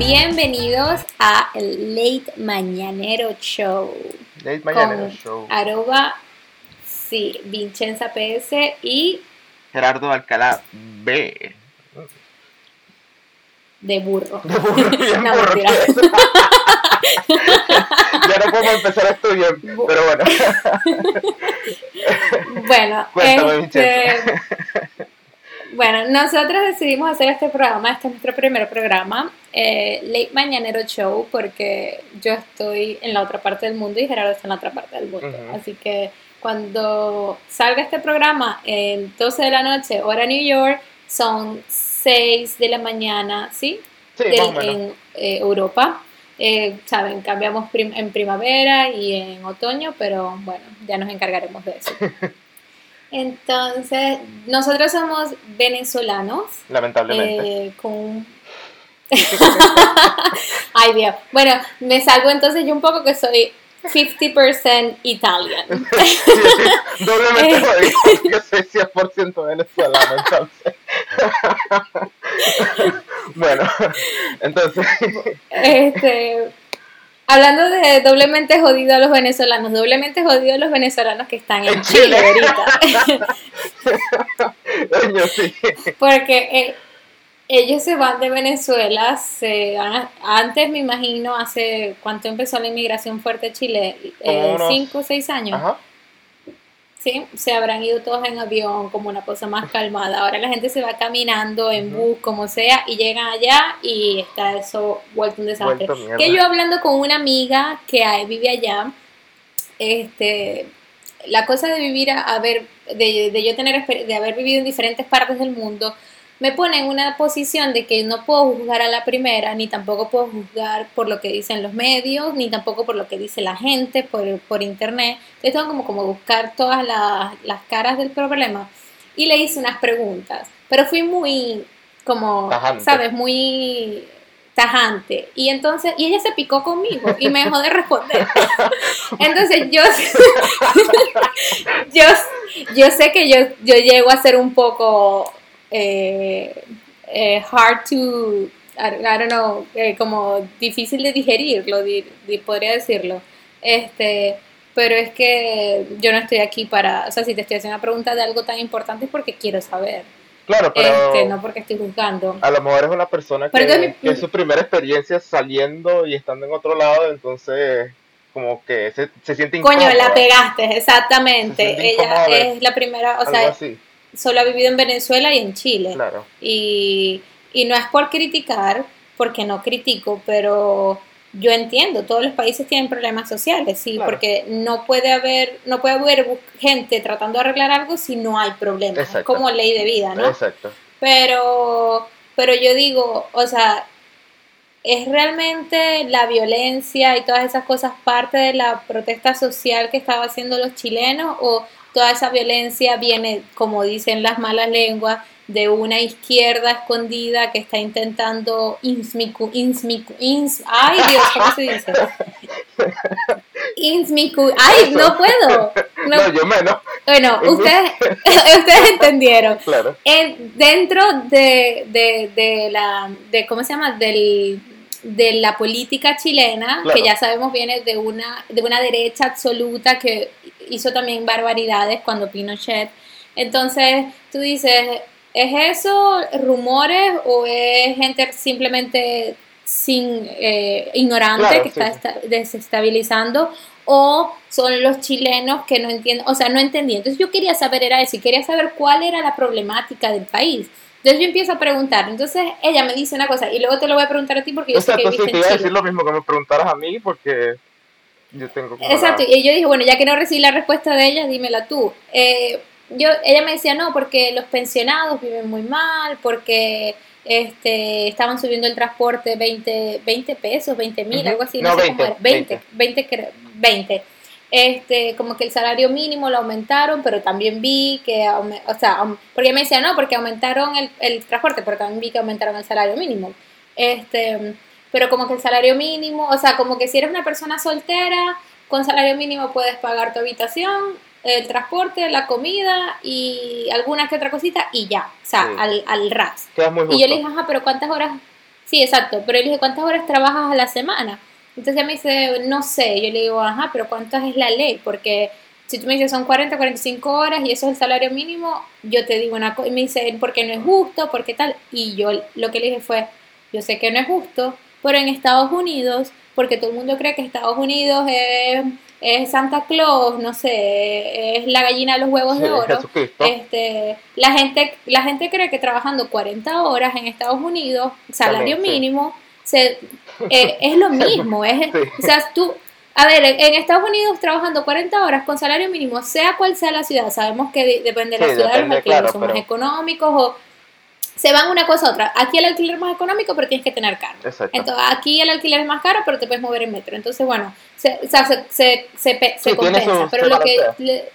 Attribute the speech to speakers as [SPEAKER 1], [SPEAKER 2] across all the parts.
[SPEAKER 1] Bienvenidos a el Late Mañanero Show.
[SPEAKER 2] Late Mañanero
[SPEAKER 1] con
[SPEAKER 2] Show.
[SPEAKER 1] Arroba, sí, Vincenza PS y
[SPEAKER 2] Gerardo Alcalá B.
[SPEAKER 1] de burro.
[SPEAKER 2] De burro, bien
[SPEAKER 1] No,
[SPEAKER 2] burro.
[SPEAKER 1] mentira.
[SPEAKER 2] ya no podemos empezar bien,
[SPEAKER 1] Bu-
[SPEAKER 2] pero bueno.
[SPEAKER 1] Bueno,
[SPEAKER 2] Cuéntame,
[SPEAKER 1] este, bueno, nosotros decidimos hacer este programa, este es nuestro primer programa, eh, Late Mañanero Show, porque yo estoy en la otra parte del mundo y Gerardo está en la otra parte del mundo. Así que cuando salga este programa en 12 de la noche, hora New York, son 6 de la mañana, ¿sí?
[SPEAKER 2] Sí,
[SPEAKER 1] en eh, Europa. Eh, Saben, cambiamos prim- en primavera y en otoño, pero bueno, ya nos encargaremos de eso. Entonces, nosotros somos venezolanos.
[SPEAKER 2] Lamentablemente.
[SPEAKER 1] eh, con Ay, Dios. Bueno, me salgo entonces yo un poco que soy 50% Italian.
[SPEAKER 2] Sí, sí, doblemente jodido. Yo soy 100% venezolano, entonces. bueno, entonces.
[SPEAKER 1] Este, hablando de doblemente jodido a los venezolanos, doblemente jodido a los venezolanos que están en
[SPEAKER 2] En
[SPEAKER 1] Chile
[SPEAKER 2] Chile.
[SPEAKER 1] ahorita.
[SPEAKER 2] Sí.
[SPEAKER 1] Porque eh, ellos se van de Venezuela, se van a- antes me imagino, hace cuánto empezó la inmigración fuerte a Chile, eh,
[SPEAKER 2] unos-
[SPEAKER 1] cinco o seis años.
[SPEAKER 2] Ajá.
[SPEAKER 1] Sí, se habrán ido todos en avión, como una cosa más calmada. Ahora la gente se va caminando en bus, como sea, y llegan allá y está eso vuelto un desastre.
[SPEAKER 2] Vuelto.
[SPEAKER 1] Que yo hablando con una amiga que vive allá, este, la cosa de vivir a, ver, de, de yo tener de haber vivido en diferentes partes del mundo, me pone en una posición de que no puedo juzgar a la primera, ni tampoco puedo juzgar por lo que dicen los medios, ni tampoco por lo que dice la gente por, por internet. Entonces tengo como, como buscar todas las, las caras del problema. Y le hice unas preguntas, pero fui muy, como,
[SPEAKER 2] Tajante.
[SPEAKER 1] ¿sabes? Muy tajante. Y entonces, y ella se picó conmigo y me dejó de responder. Entonces yo, yo, yo sé que yo, yo llego a ser un poco eh, eh, hard to, I, I don't know, eh, como difícil de digerirlo, di- di- podría decirlo. Este, pero es que yo no estoy aquí para, o sea, si te estoy haciendo una pregunta de algo tan importante es porque quiero saber,
[SPEAKER 2] Claro, pero.
[SPEAKER 1] este, no porque estoy juzgando.
[SPEAKER 2] A lo mejor es una persona que,
[SPEAKER 1] mi-
[SPEAKER 2] es su primera experiencia saliendo y estando en otro lado, entonces como que se, se siente incómoda.
[SPEAKER 1] Coño, la pegaste, exactamente. Ella es la primera, o sea,
[SPEAKER 2] así,
[SPEAKER 1] solo ha vivido en Venezuela y en Chile.
[SPEAKER 2] claro.
[SPEAKER 1] Y, y no es por criticar, porque no critico, pero yo entiendo, todos los países tienen problemas sociales, sí,
[SPEAKER 2] Claro.
[SPEAKER 1] porque no puede haber, no puede haber gente tratando de arreglar algo si no hay problemas. Es como ley de vida, ¿no?
[SPEAKER 2] Exacto.
[SPEAKER 1] Pero, pero yo digo, o sea, ¿es realmente la violencia y todas esas cosas parte de la protesta social que estaban haciendo los chilenos o toda esa violencia viene, como dicen las malas lenguas, de una izquierda escondida que está intentando insmicu, insmicu, ins, ay Dios, ¿cómo se dice? Insmicu, ay, no puedo.
[SPEAKER 2] No,
[SPEAKER 1] No,
[SPEAKER 2] yo menos,
[SPEAKER 1] bueno, ustedes, ustedes entendieron
[SPEAKER 2] claro.
[SPEAKER 1] en- dentro de, de, de la de cómo se llama del de la política chilena
[SPEAKER 2] Claro.
[SPEAKER 1] que ya sabemos viene de una de una derecha absoluta que hizo también barbaridades cuando Pinochet entonces tú dices es eso rumores o es gente simplemente sin eh, ignorante
[SPEAKER 2] Claro,
[SPEAKER 1] que está
[SPEAKER 2] sí.
[SPEAKER 1] esta- desestabilizando o son los chilenos que no entienden, o sea, no entendí. Entonces yo quería saber, era eso, y quería saber cuál era la problemática del país. Entonces yo empiezo a preguntar, entonces ella me disé una cosa, y luego te lo voy a preguntar a ti porque yo sé que
[SPEAKER 2] Exacto, sí,
[SPEAKER 1] viviste
[SPEAKER 2] te
[SPEAKER 1] en
[SPEAKER 2] iba a decir lo mismo que me preguntaras a mí porque yo tengo como
[SPEAKER 1] Exacto,
[SPEAKER 2] la-
[SPEAKER 1] y yo dije, bueno, ya que no recibí la respuesta de ella, dímela tú. Eh, yo, ella me decía, no, porque los pensionados viven muy mal, porque este, estaban subiendo el transporte 20, 20 pesos, 20 mil, algo así, no,
[SPEAKER 2] No,
[SPEAKER 1] sé cómo
[SPEAKER 2] 20,
[SPEAKER 1] era, 20, 20, creo, 20. Este, como que el salario mínimo lo aumentaron, pero también vi que, o sea, porque me decía, no, porque aumentaron el, el transporte, pero también vi que aumentaron el salario mínimo. Este, pero como que el salario mínimo, o sea, como que si eres una persona soltera, con salario mínimo puedes pagar tu habitación, el transporte, la comida y alguna que otra cosita y ya, o sea,
[SPEAKER 2] Sí.
[SPEAKER 1] al, al ras. Y yo le dije, ajá, pero ¿cuántas horas? Sí, exacto. Pero yo le dije, ¿cuántas horas trabajas a la semana? Entonces ella me dice, no sé. Yo le digo, ajá, pero ¿cuántas es la ley? Porque si tú me dices son 40, 45 horas y eso es el salario mínimo, yo te digo una cosa. Y me dice, porque no es justo, porque tal. Y yo lo que le dije fue, yo sé que no es justo, pero en Estados Unidos, porque todo el mundo cree que Estados Unidos es es Santa Claus, no sé, es la gallina de los huevos de oro. Este, la gente, la gente cree que trabajando 40 horas en Estados Unidos, salario mínimo, se, eh, es lo mismo. Es, O sea, tú, a ver, en Estados Unidos trabajando 40 horas con salario mínimo, sea cual sea la ciudad, sabemos que depende de la ciudad, los alquileres son más económicos o se van una cosa a otra. Aquí el alquiler es más económico, pero tienes que tener carro. Entonces, aquí el alquiler es más caro, pero te puedes mover en metro. Entonces, bueno, se, o sea, se, se, se, compensa. pero, lo que,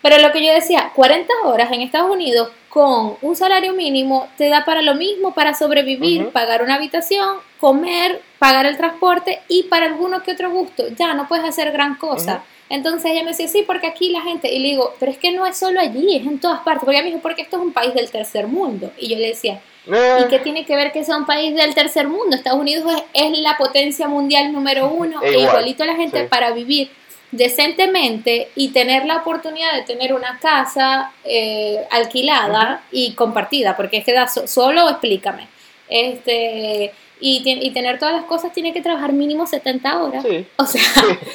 [SPEAKER 1] pero lo que yo decía, 40 horas en Estados Unidos con un salario mínimo te da para lo mismo, para sobrevivir, pagar una habitación, comer, pagar el transporte y para alguno que otro gusto. Ya no puedes hacer gran cosa. Entonces ella me decía, sí, porque aquí la gente, y le digo, pero es que no es solo allí, es en todas partes, porque ella me dijo, porque esto es un país del tercer mundo. Y yo le decía, ¿y eh. qué tiene que ver que sea un país del tercer mundo? Estados Unidos es, la potencia mundial número uno, e, igualito a la gente para vivir decentemente y tener la oportunidad de tener una casa eh, alquilada y compartida, porque es que da solo, explícame. Este, y, y, tener todas las cosas tiene que trabajar mínimo 70 horas. Sí. O sea,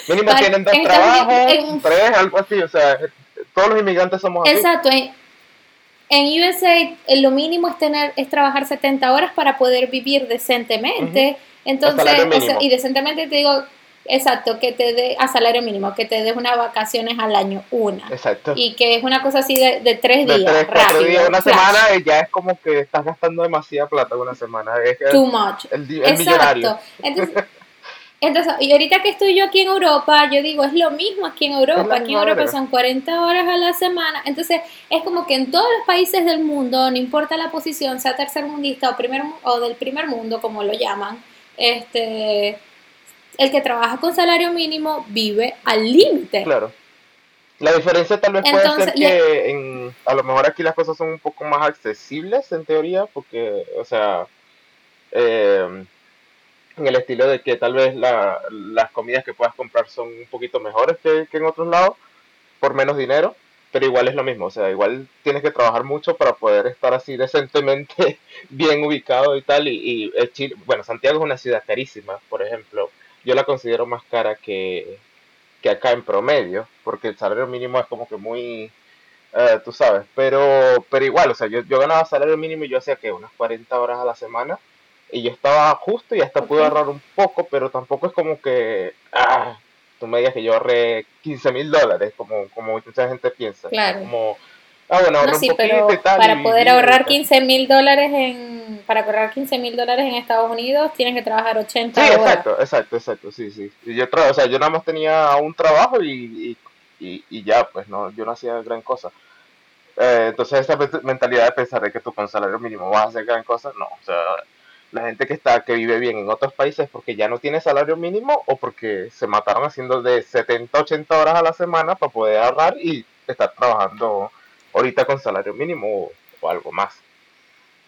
[SPEAKER 2] mínimo tienen dos trabajos, tres, algo así. O sea, todos los inmigrantes somos
[SPEAKER 1] así. Exacto. En, en USA eh, lo mínimo es tener es trabajar 70 horas para poder vivir decentemente. Entonces, o sea, y decentemente te digo, Exacto, que te dé a salario mínimo, que te des unas vacaciones al año, una. Exacto. Y que es una cosa así de, de tres días. De tres, rápido, días,
[SPEAKER 2] una semana ya es como que estás gastando demasiada plata una semana. Es
[SPEAKER 1] Too much.
[SPEAKER 2] El, Exacto.
[SPEAKER 1] Entonces, entonces, y ahorita que estoy yo aquí en Europa, yo digo, es lo mismo aquí en Europa. Aquí en Europa son 40 horas a la semana. Entonces, es como que en todos los países del mundo, no importa la posición, sea tercermundista o, primer, o del primer mundo, como lo llaman, este el que trabaja con salario mínimo vive al límite.
[SPEAKER 2] Claro. La diferencia tal vez puede ser que en, a lo mejor aquí las cosas son un poco más accesibles en teoría, porque, o sea, eh, en el estilo de que tal vez las comidas que puedas comprar son un poquito mejores que, en otros lados, por menos dinero, pero igual es lo mismo, o sea, igual tienes que trabajar mucho para poder estar así decentemente bien ubicado y tal, y, y Chile, bueno, Santiago es una ciudad carísima, por ejemplo, yo la considero más cara que, acá en promedio, porque el salario mínimo es como que muy, eh, tú sabes, pero, pero igual, o sea, yo, yo ganaba salario mínimo y yo hacía que unas 40 horas a la semana y yo estaba justo y hasta pude ahorrar un poco, pero tampoco es como que, ah, tú me digas que yo ahorré 15 mil dólares, como, como mucha gente piensa.
[SPEAKER 1] Claro.
[SPEAKER 2] Como, Ah, bueno,
[SPEAKER 1] no, sí, pero para poder ahorrar 15 mil dólares en para ahorrar 15 mil dólares en Estados Unidos tienes que trabajar 80
[SPEAKER 2] sí, exacto, exacto, exacto, sí, sí. Y yo, o sea, yo nada más tenía un trabajo y, y, y, ya, pues no, yo no hacía gran cosa. Eh, entonces esa mentalidad de pensar de que tú con salario mínimo vas a hacer gran cosa, no, o sea, la gente que está que vive bien en otros países porque ya no tiene salario mínimo o porque se mataron haciendo de 70, 80 horas a la semana para poder ahorrar y estar trabajando ahorita con salario mínimo o, algo más.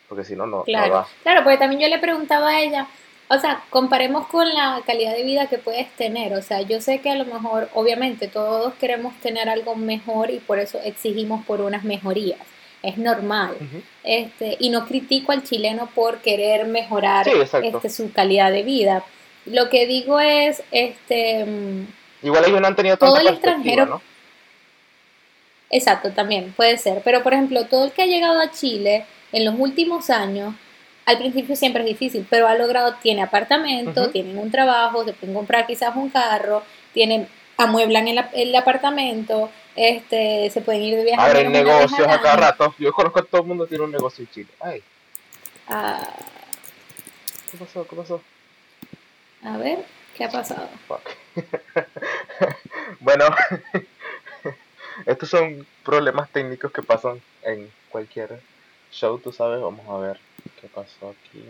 [SPEAKER 2] Porque si no, no,
[SPEAKER 1] claro. Claro, porque también yo le preguntaba a ella, o sea, comparemos con la calidad de vida que puedes tener. O sea, yo sé que a lo mejor, obviamente, todos queremos tener algo mejor y por eso exigimos por unas mejorías. Es normal. este, y no critico al chileno por querer mejorar este, su calidad de vida. Lo que digo es, este... Mm,
[SPEAKER 2] Igual ellos no han tenido todo el extranjero. ¿no?
[SPEAKER 1] Exacto, también puede ser. Pero, por ejemplo, todo el que ha llegado a Chile en los últimos años, al principio siempre es difícil, pero ha logrado, tiene apartamento, tienen un trabajo, se pueden comprar quizás un carro, tienen, amueblan el, el apartamento, este, se pueden ir de viaje.
[SPEAKER 2] Abren negocios a cada rato. Yo conozco a todo el mundo tiene un negocio en Chile. Ay.
[SPEAKER 1] Ah.
[SPEAKER 2] ¿Qué pasó? ¿Qué pasó?
[SPEAKER 1] A ver, ¿qué ha pasado?
[SPEAKER 2] bueno, estos son problemas técnicos que pasan en cualquier show, tú sabes. Vamos a ver qué pasó aquí.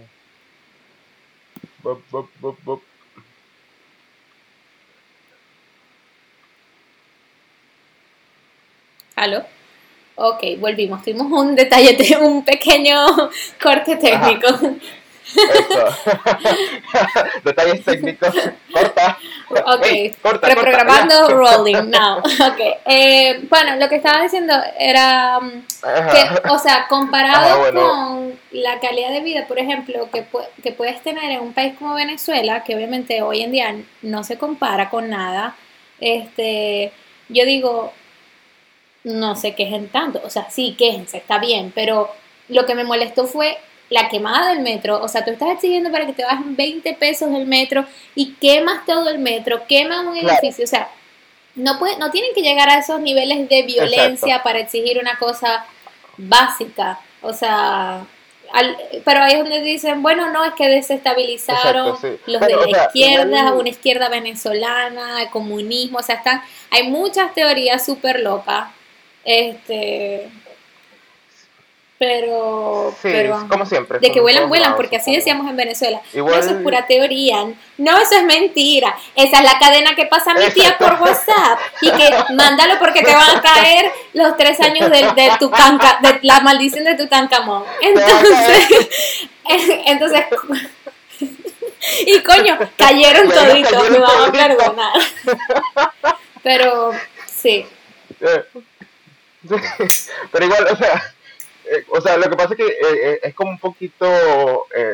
[SPEAKER 1] ¿Aló? Ok, volvimos. Tuvimos un detalle, un pequeño corte técnico.
[SPEAKER 2] Eso. Detalles técnicos. Corta.
[SPEAKER 1] Ok. corta, Reprogramando rolling now. Ok. Eh, bueno, lo que estaba diciendo era um, que, o sea, comparado con la calidad de vida, por ejemplo, que, que puedes tener en un país como Venezuela, que obviamente hoy en día no se compara con nada, este, yo digo, no se quejen tanto. O sea, sí, quéjense, está bien, pero lo que me molestó fue la quemada del metro. O sea, tú estás exigiendo para que te bajen 20 pesos el metro y quemas todo el metro, quemas un edificio. O sea, no, puede, no tienen que llegar a esos niveles de violencia para exigir una cosa básica. O sea, pero ahí es donde dicen, bueno, no, es que desestabilizaron los de la izquierda, una izquierda venezolana, el comunismo, o sea, están, hay muchas teorías súper locas. Este, pero, pero
[SPEAKER 2] como siempre.
[SPEAKER 1] De que vuelan, vuelan, porque así decíamos en Venezuela. Igual, eso es pura teoría. No, eso es mentira. Esa es la cadena que pasa mi tía por WhatsApp y que mándalo porque te van a caer los tres años de, de tu canca, de la maldición de tu cancamón. Entonces, entonces, y coño, cayeron toditos, me van a perdonar. Pero, sí.
[SPEAKER 2] Pero igual, o sea eh, o sea, lo que pasa es que eh, eh, es como un poquito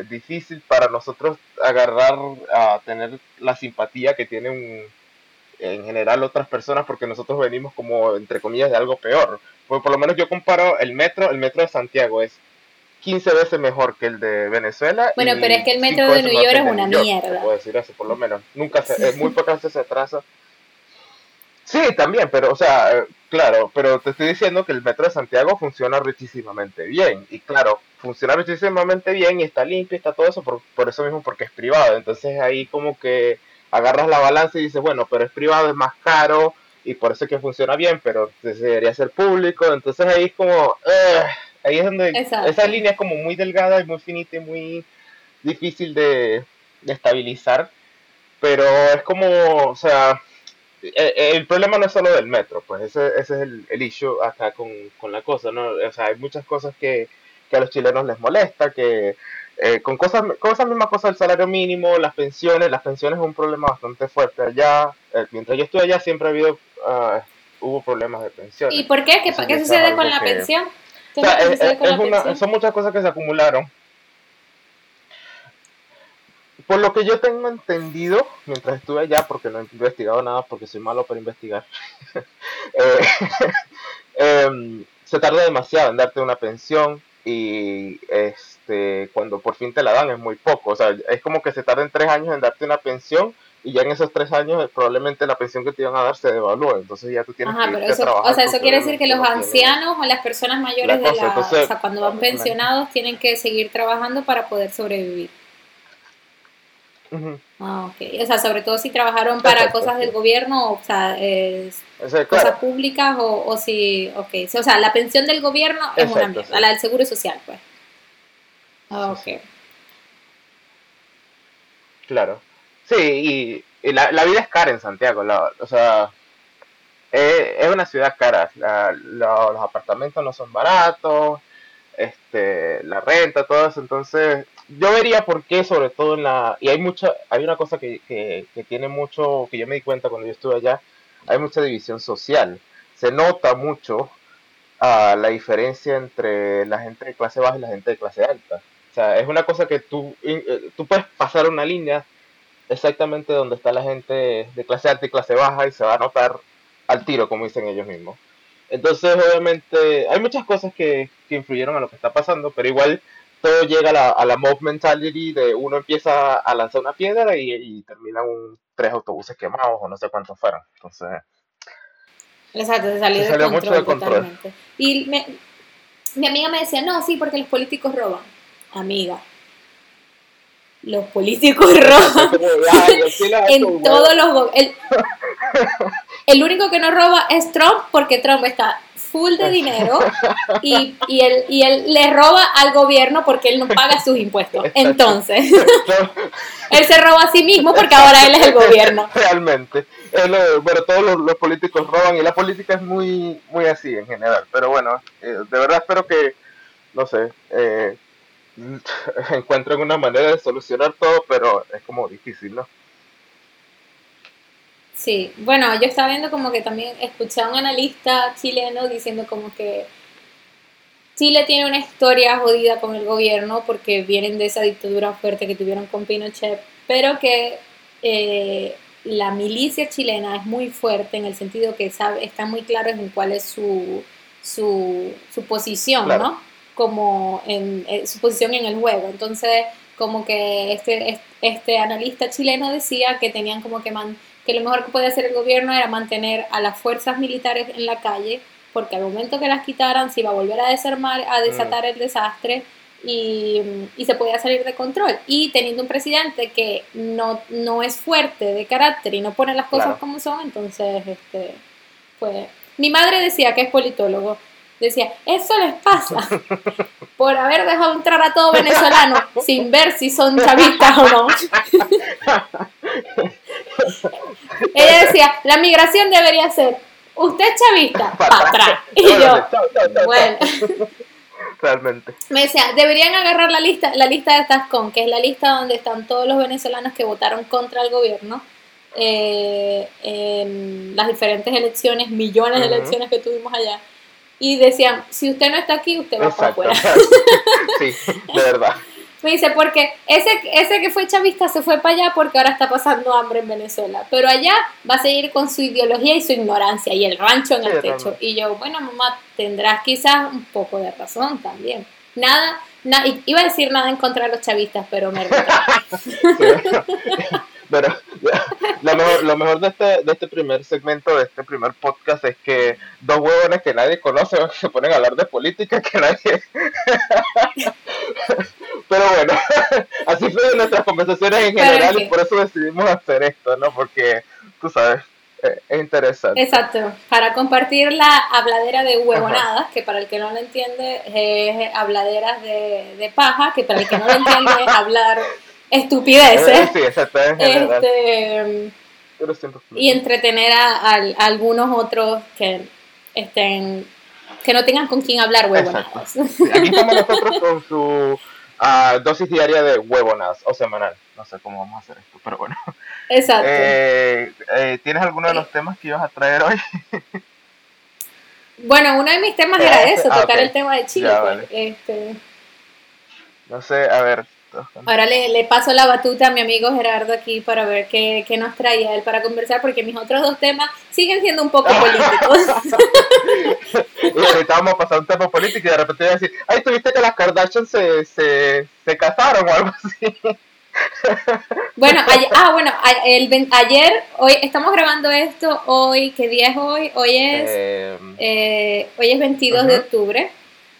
[SPEAKER 2] difícil para nosotros agarrar a tener la simpatía que tienen en general otras personas porque nosotros venimos como, entre comillas, de algo peor. Pues por lo menos yo comparo el metro, el metro de Santiago es 15 veces mejor que el de Venezuela.
[SPEAKER 1] Bueno, pero es que el metro de New York es una mierda.
[SPEAKER 2] Puedo decir eso, por lo menos. Nunca se, muy pocas veces se atrasa. Sí, también, pero, o sea, Claro, pero te estoy diciendo que el metro de Santiago funciona richísimamente bien. Y claro, funciona richísimamente bien y está limpio está todo eso por, por eso mismo, porque es privado. Entonces ahí como que agarras la balanza y dices, bueno, pero es privado, es más caro y por eso es que funciona bien, pero debería ser público. Entonces ahí es como, ahí es donde esa línea es como muy delgada y muy finita y muy difícil de, de estabilizar. Pero es como, o sea, el problema no es solo del metro, pues ese, ese es el, el issue acá con, con, la cosa, ¿no? O sea, hay muchas cosas que, que a los chilenos les molesta, que eh, con cosas, con esas mismas cosas del salario mínimo, las pensiones, las pensiones es un problema bastante fuerte allá. mientras yo estuve allá siempre ha habido, uh, hubo problemas de pensiones.
[SPEAKER 1] ¿Y por qué? ¿Qué, ¿qué sucede con la pensión? O sea,
[SPEAKER 2] es, es una, son muchas cosas que se acumularon por lo que yo tengo entendido, mientras estuve allá, porque no he investigado nada, porque soy malo para investigar, eh, em, se tarda demasiado en darte una pensión y este cuando por fin te la dan es muy poco. O sea, es como que se tarden tres años en darte una pensión y ya en esos tres años eh, probablemente la pensión que te iban a dar se devalúe. Entonces ya tú tienes
[SPEAKER 1] Ajá, que pero eso, O sea, eso quiere decir que los ancianos o las personas mayores de la... o sea, cuando van pensionados tienen que seguir trabajando para poder sobrevivir. Ah, ok. O sea, sobre todo si trabajaron para cosas del gobierno, o sea, cosas públicas o, o, si, ok. O sea, la pensión del gobierno es una mierda, la del seguro social, pues. Ah, ok.
[SPEAKER 2] Claro. Sí, y, la, la, vida es cara en Santiago, o sea, es, una ciudad cara. los apartamentos no son baratos, este, la renta, todo eso, entonces yo vería por qué, sobre todo en la... Y hay mucha, hay una cosa que, que, tiene mucho, que yo me di cuenta cuando yo estuve allá, hay mucha división social. Se nota mucho uh, la diferencia entre la gente de clase baja y la gente de clase alta. O sea, es una cosa que tú, eh, tú puedes pasar una línea exactamente donde está la gente de clase alta y clase baja y se va a notar al tiro, como dicen ellos mismos. Entonces, obviamente, hay muchas cosas que, que influyeron a lo que está pasando, pero igual todo llega a la, a la mob mentality de uno empieza a lanzar una piedra y, y terminan un, tres autobuses quemados o no sé cuántos fueron. Entonces.
[SPEAKER 1] Exacto, se salió, de control, mucho de control. Y mi amiga me decía, no, sí, porque los políticos roban. Amiga. Los políticos roban. en todos los. El, el único que no roba es Trump porque Trump está full de dinero y, y, él, y él le roba al gobierno porque él no paga sus impuestos. Entonces, él se roba a sí mismo porque ahora él es el gobierno.
[SPEAKER 2] Realmente. bueno, todos los, políticos roban y la política es muy, muy así en general. Pero bueno, eh, de verdad espero que, no sé, eh, encuentran una manera de solucionar todo, pero es como difícil, ¿no?
[SPEAKER 1] Sí, bueno, yo estaba viendo como que también escuché a un analista chileno diciendo como que Chile tiene una historia jodida con el gobierno porque vienen de esa dictadura fuerte que tuvieron con Pinochet, pero que eh, la milicia chilena es muy fuerte en el sentido que sabe, está muy claro en cuál es su, su, posición, ¿no? Como en, eh, su posición en el juego. Entonces, como que este, este analista chileno decía que tenían como que, man, que lo mejor que podía hacer el gobierno era mantener a las fuerzas militares en la calle porque al momento que las quitaran se iba a volver a desarmar, a desatar el desastre y, se podía salir de control. Y teniendo un presidente que no, no es fuerte de carácter y no pone las cosas como son, entonces, este, pues, mi madre decía que es politólogo. Decía, eso les pasa por haber dejado entrar a todo venezolano sin ver si son chavistas o no. Ella decía, la migración debería ser usted es chavista, para atrás. Y yo, bueno.
[SPEAKER 2] Realmente.
[SPEAKER 1] Me decía, deberían agarrar la lista, la lista de TASCON, que es la lista donde están todos los venezolanos que votaron contra el gobierno eh, en las diferentes elecciones, millones de elecciones que tuvimos allá. Y decían, si usted no está aquí, usted va para afuera.
[SPEAKER 2] sí, de verdad.
[SPEAKER 1] Me dice, porque ese, ese que fue chavista se fue para allá porque ahora está pasando hambre en Venezuela. Pero allá va a seguir con su ideología y su ignorancia y el rancho en el techo. Y yo, bueno, mamá, tendrás quizás un poco de razón también. Nada, iba a decir nada en contra de los chavistas, pero me
[SPEAKER 2] Pero lo mejor, lo mejor de, este, de este primer segmento, de este primer podcast, es que dos huevones que nadie conoce se ponen a hablar de política que nadie... Pero bueno, así fue nuestras conversaciones en general y por eso decidimos hacer esto, ¿no? Porque, tú sabes, eh, es interesante.
[SPEAKER 1] Exacto, para compartir la habladera de huevonadas, que para el que no lo entiende es habladeras de, de paja, que para el que no lo entiende es hablar estupideces.
[SPEAKER 2] Sí, exacto,
[SPEAKER 1] este, y entretener a, algunos otros que estén que no tengan con quién hablar huevonadas.
[SPEAKER 2] aquí estamos nosotros con su uh, dosis diaria de huevonadas o semanal. No sé cómo vamos a hacer esto, pero bueno.
[SPEAKER 1] Exacto.
[SPEAKER 2] Eh, eh, ¿Tienes alguno de los temas que ibas a traer hoy?
[SPEAKER 1] bueno, uno de mis temas era eso, ah, tocar el tema de Chile. Pues, este...
[SPEAKER 2] No sé, a ver,
[SPEAKER 1] Ahora le, le, paso la batuta a mi amigo Gerardo aquí para ver qué, qué, nos traía él para conversar, porque mis otros dos temas siguen siendo un poco políticos.
[SPEAKER 2] a pasar un tema político y de repente voy a decir, ay, tuviste que las Kardashian se, se, se casaron o algo así.
[SPEAKER 1] bueno, ayer, ah, bueno, el, ayer, hoy estamos grabando esto, hoy, ¿qué día es hoy? Hoy es, em, eh, hoy es 22 de octubre.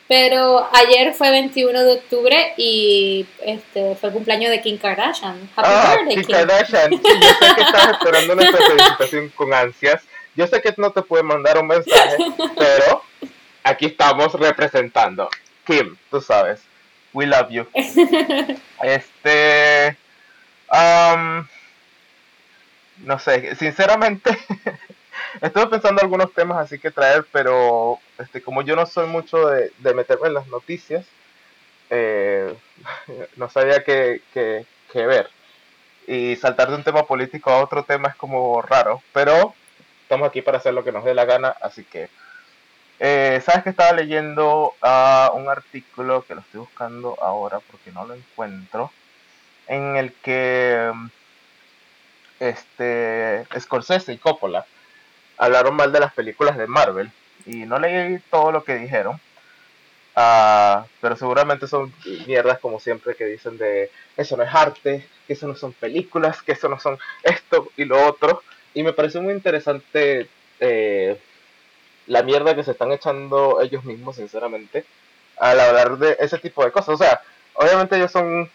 [SPEAKER 1] Pero ayer fue 21 de octubre y este fue el cumpleaños de Kim Kardashian.
[SPEAKER 2] Happy ah, birthday, Kim, Kardashian. Sí, yo sé que estás esperando nuestra felicitación con ansias. Yo sé que no te puede mandar un mensaje, pero aquí estamos representando. Kim, tú sabes. We love you. Este. Um, no sé, sinceramente. Estuve pensando algunos temas así que traer, pero este, como yo no soy mucho de, meterme en las noticias, eh, no sabía qué, ver. Y saltar de un tema político a otro tema es como raro, pero estamos aquí para hacer lo que nos dé la gana, así que... Eh, Sabes que estaba leyendo uh, un artículo que lo estoy buscando ahora porque no lo encuentro, en el que este Scorsese y Coppola hablaron mal de las películas de Marvel y no leí todo lo que dijeron. Uh, pero seguramente son mierdas como siempre que dicen de eso no es arte, que eso no son películas, que eso no son esto y lo otro. Y me parece muy interesante eh, la mierda que se están echando ellos mismos, sinceramente, al hablar de ese tipo de cosas. O sea, obviamente ellos son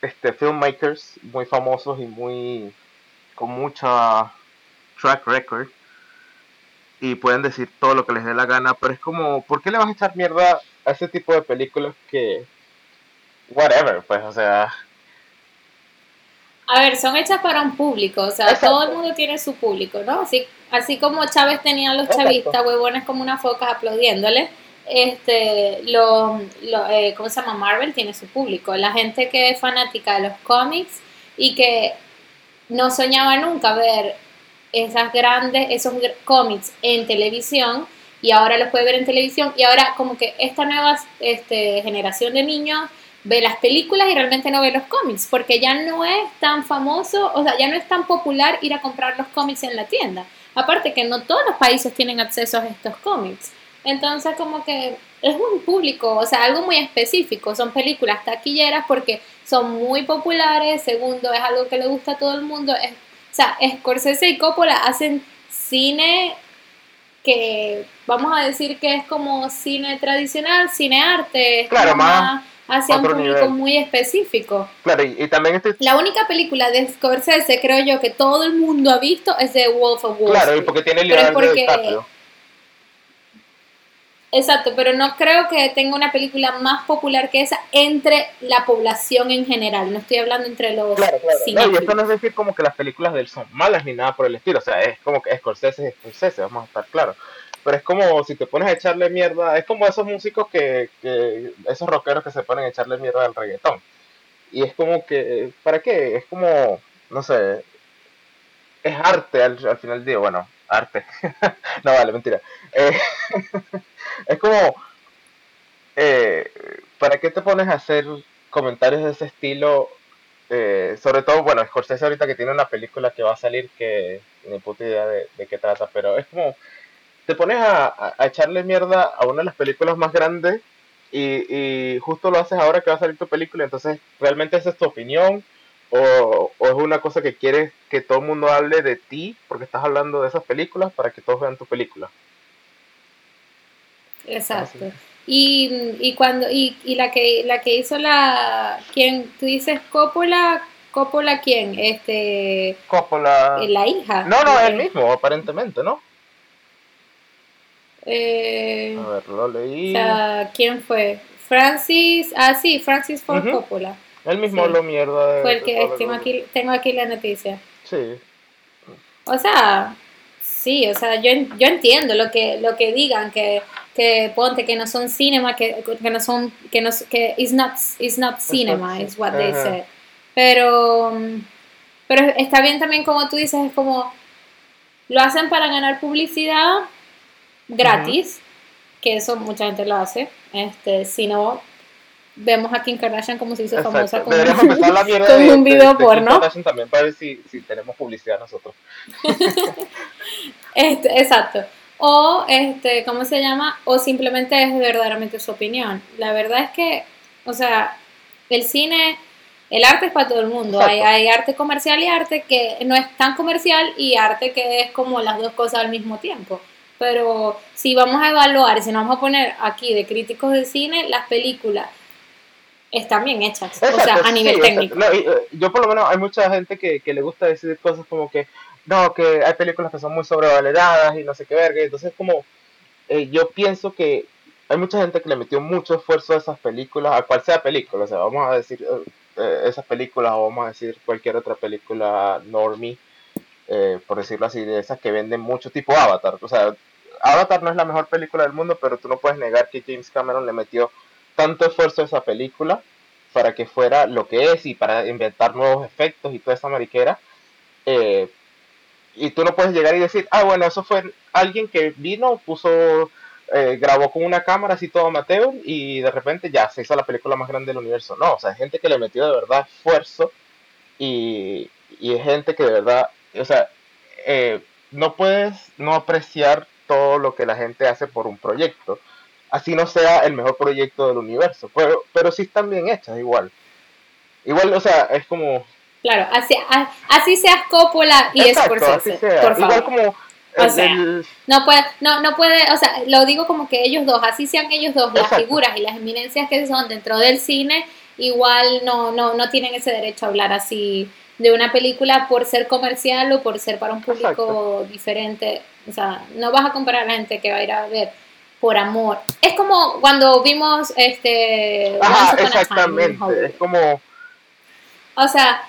[SPEAKER 2] este, filmmakers muy famosos y muy con mucha track record y pueden decir todo lo que les dé la gana, pero es como, ¿por qué le vas a echar mierda a ese tipo de películas que, whatever, pues, o sea...
[SPEAKER 1] A ver, son hechas para un público, o sea, todo el mundo tiene su público, ¿no? Así, así como Chávez tenía a los chavistas, huevones como una foca aplaudiéndole, este, lo, eh, ¿cómo se llama? Marvel tiene su público, la gente que es fanática de los cómics y que no soñaba nunca ver esas grandes, esos cómics en televisión y ahora los puede ver en televisión y ahora como que esta nueva este, generación de niños ve las películas y realmente no ve los cómics porque ya no es tan famoso, o sea, ya no es tan popular ir a comprar los cómics en la tienda. Aparte que no todos los países tienen acceso a estos cómics. Entonces como que es un público, o sea, algo muy específico. Son películas taquilleras porque son muy populares. Segundo, es algo que le gusta a todo el mundo. Es, o sea, Scorsese y Coppola hacen cine que vamos a decir que es como cine tradicional, cine arte.
[SPEAKER 2] Claro, más
[SPEAKER 1] hacia un público muy específico.
[SPEAKER 2] Claro, y, también este...
[SPEAKER 1] La única película de Scorsese, creo yo, que todo el mundo ha visto es The Wolf of Wall
[SPEAKER 2] Claro, y porque tiene el de
[SPEAKER 1] Exacto, pero no creo que tenga una película más popular que esa entre la población en general. No estoy hablando entre los.
[SPEAKER 2] Claro, claro. No, y esto no es decir como que las películas de él son malas ni nada por el estilo. O sea, es como que Scorsese es Scorsese, vamos a estar claros. Pero es como si te pones a echarle mierda. Es como esos músicos que, que. Esos rockeros que se ponen a echarle mierda al reggaetón. Y es como que. ¿Para qué? Es como. No sé. Es arte al, al final del día. Bueno, arte. no, vale, mentira. Eh, es como, eh, ¿para qué te pones a hacer comentarios de ese estilo? Eh, sobre todo, bueno, Scorsese ahorita que tiene una película que va a salir que ni puta idea de, qué trata, pero es como, te pones a, echarle mierda a una de las películas más grandes y, y justo lo haces ahora que va a salir tu película, entonces realmente esa es tu opinión o, es una cosa que quieres que todo el mundo hable de ti porque estás hablando de esas películas para que todos vean tu película.
[SPEAKER 1] Exacto. Y, y cuando y, y, la que la que hizo la quién tú dices Coppola Coppola quién este
[SPEAKER 2] Coppola.
[SPEAKER 1] eh, la hija.
[SPEAKER 2] No no es el mismo aparentemente no
[SPEAKER 1] eh,
[SPEAKER 2] a ver lo leí.
[SPEAKER 1] quién fue Francis ah sí Francis Ford Coppola
[SPEAKER 2] él mismo lo mierda.
[SPEAKER 1] Fue el que tengo aquí, tengo aquí la noticia.
[SPEAKER 2] Sí.
[SPEAKER 1] O sea, sí, o sea, yo, yo entiendo lo que, lo que digan, que, que ponte que no son cinema, que, que no son, que no, que it's not, it's not cinema, is what they say. Pero, pero está bien también como tú dices, es como, lo hacen para ganar publicidad gratis, que eso mucha gente lo hace, este, si no, vemos a Kim Kardashian como se hizo famosa con, un video porno.
[SPEAKER 2] también para ver si, si tenemos publicidad nosotros.
[SPEAKER 1] este, exacto. O, este, ¿cómo se llama? O simplemente es verdaderamente su opinión. La verdad es que, o sea, el cine, el arte es para todo el mundo. Hay, hay arte comercial y arte que no es tan comercial y arte que es como las dos cosas al mismo tiempo pero si vamos a evaluar, si nos vamos a poner aquí de críticos de cine, las películas están bien hechas, o sea, a nivel técnico.
[SPEAKER 2] Eh, yo por lo menos hay mucha gente que, que, le gusta decir cosas como que, no, que hay películas que son muy sobrevaloradas y no sé qué verga, entonces como, eh, yo pienso que hay mucha gente que le metió mucho esfuerzo a esas películas, a cual sea película, o sea, vamos a decir eh, esas películas o vamos a decir cualquier otra película normie, por decirlo así, de esas que venden mucho, tipo Avatar, o sea, Avatar no es la mejor película del mundo, pero tú no puedes negar que James Cameron le metió tanto esfuerzo esa película para que fuera lo que es y para inventar nuevos efectos y toda esa mariquera. Eh, y tú no puedes llegar y decir, ah, bueno, eso fue alguien que vino, puso, eh, grabó con una cámara así todo amateur y de repente ya se hizo la película más grande del universo. No, o sea, hay gente que le metió de verdad esfuerzo y, y es gente que de verdad, o sea, eh, no puedes no apreciar todo lo que la gente hace por un proyecto así no sea el mejor proyecto del universo, pero, pero sí están bien hechas igual. Igual, o sea, es como...
[SPEAKER 1] Claro, así, así seas Coppola y Exacto, así sea. por favor. Igual como... no puede, no, no puede, o sea, lo digo como que ellos dos, así sean ellos dos, las figuras y las eminencias que son dentro del cine, igual no, no, no tienen ese derecho a hablar así de una película por ser comercial o por ser para un público diferente. O sea, no vas a comparar a la gente que va a ir a ver por amor. Es como cuando vimos este...
[SPEAKER 2] Ajá, exactamente, es como...
[SPEAKER 1] O sea,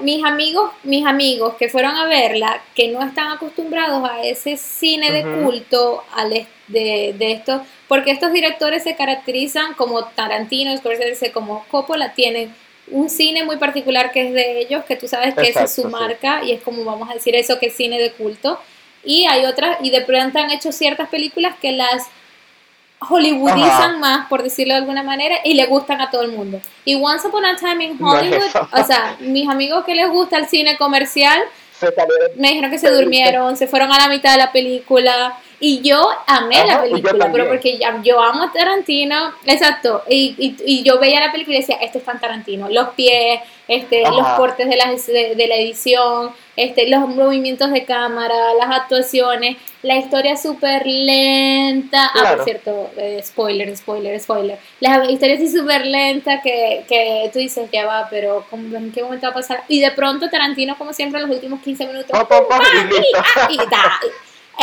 [SPEAKER 1] mis amigos, mis amigos que fueron a verla, que no están acostumbrados a ese cine de culto, al, de, de esto, porque estos directores se caracterizan como Tarantino, Scorsese, como Coppola, tienen un cine muy particular que es de ellos, que tú sabes que esa es su marca y es como vamos a decir eso que es cine de culto. Y hay otras, y de pronto han hecho ciertas películas que las hollywoodizan más, por decirlo de alguna manera, y le gustan a todo el mundo. Y Once Upon a Time in Hollywood, o sea, mis amigos que les gusta el cine comercial, me dijeron que se durmieron, se fueron a la mitad de la película. Y yo amé la película, pero porque ya, yo amo Tarantino, exacto, y, y, y, yo veía la película y decía, esto es tan Tarantino, los pies, este, los cortes de la, de, la edición, este, los movimientos de cámara, las actuaciones, la historia súper lenta, ah, por cierto, eh, spoiler, spoiler, spoiler, la historia así súper lenta que, que tú dices, ya va, pero ¿en qué momento va a pasar? Y de pronto Tarantino, como siempre, en los últimos 15 minutos, y,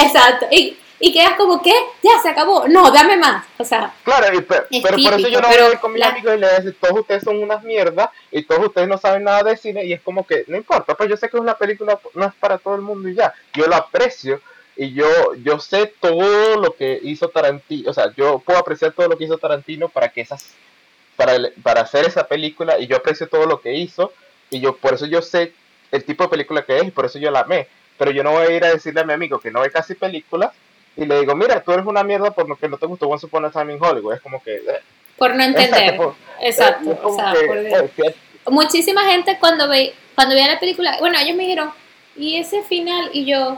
[SPEAKER 1] Exacto. Y, y quedas como, ¿qué? Ya se acabó. No, dame más. O sea.
[SPEAKER 2] Claro, pero, por eso yo no voy a ir con mis amigos y le decir, todos ustedes son unas mierdas y todos ustedes no saben nada de cine. Y es como que, no importa, pues yo sé que es una película, no es para todo el mundo y ya. Yo lo aprecio y yo, yo sé todo lo que hizo Tarantino. O sea, yo puedo apreciar todo lo que hizo Tarantino para que esas. Para, para hacer esa película y yo aprecio todo lo que hizo y yo por eso yo sé el tipo de película que es y por eso yo la amé pero yo no voy a ir a decirle a mi amigo que no ve casi películas y le digo, mira, tú eres una mierda por lo que no te gustó Once Upon a Time in Hollywood. Es como que... Eh,
[SPEAKER 1] por no entender. Exacto. o sea, eh, Muchísima gente cuando, ve, cuando veía la película, bueno, ellos me dijeron, ¿y ese final? Y yo,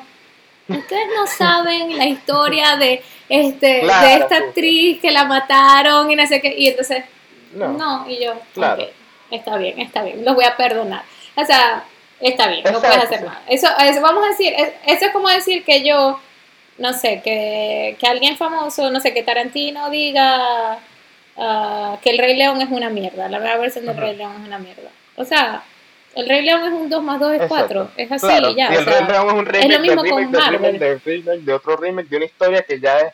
[SPEAKER 1] ustedes no saben la historia de este de esta actriz que la mataron y no sé qué y entonces no, y yo claro. está bien está bien los voy a perdonar o sea está bien, no puedes hacer nada. Eso, eso, vamos a decir, eso es como decir que yo, no sé, que, que alguien famoso, no sé, que Tarantino diga uh, que el Rey León es una mierda, la nueva versión del Rey León es una mierda. O sea, el Rey León es un 2 más 2 es 4, es así, ya.
[SPEAKER 2] Y el Rey León es un remake, es lo mismo con Marvel. De, remake, de otro remake, de una historia que ya es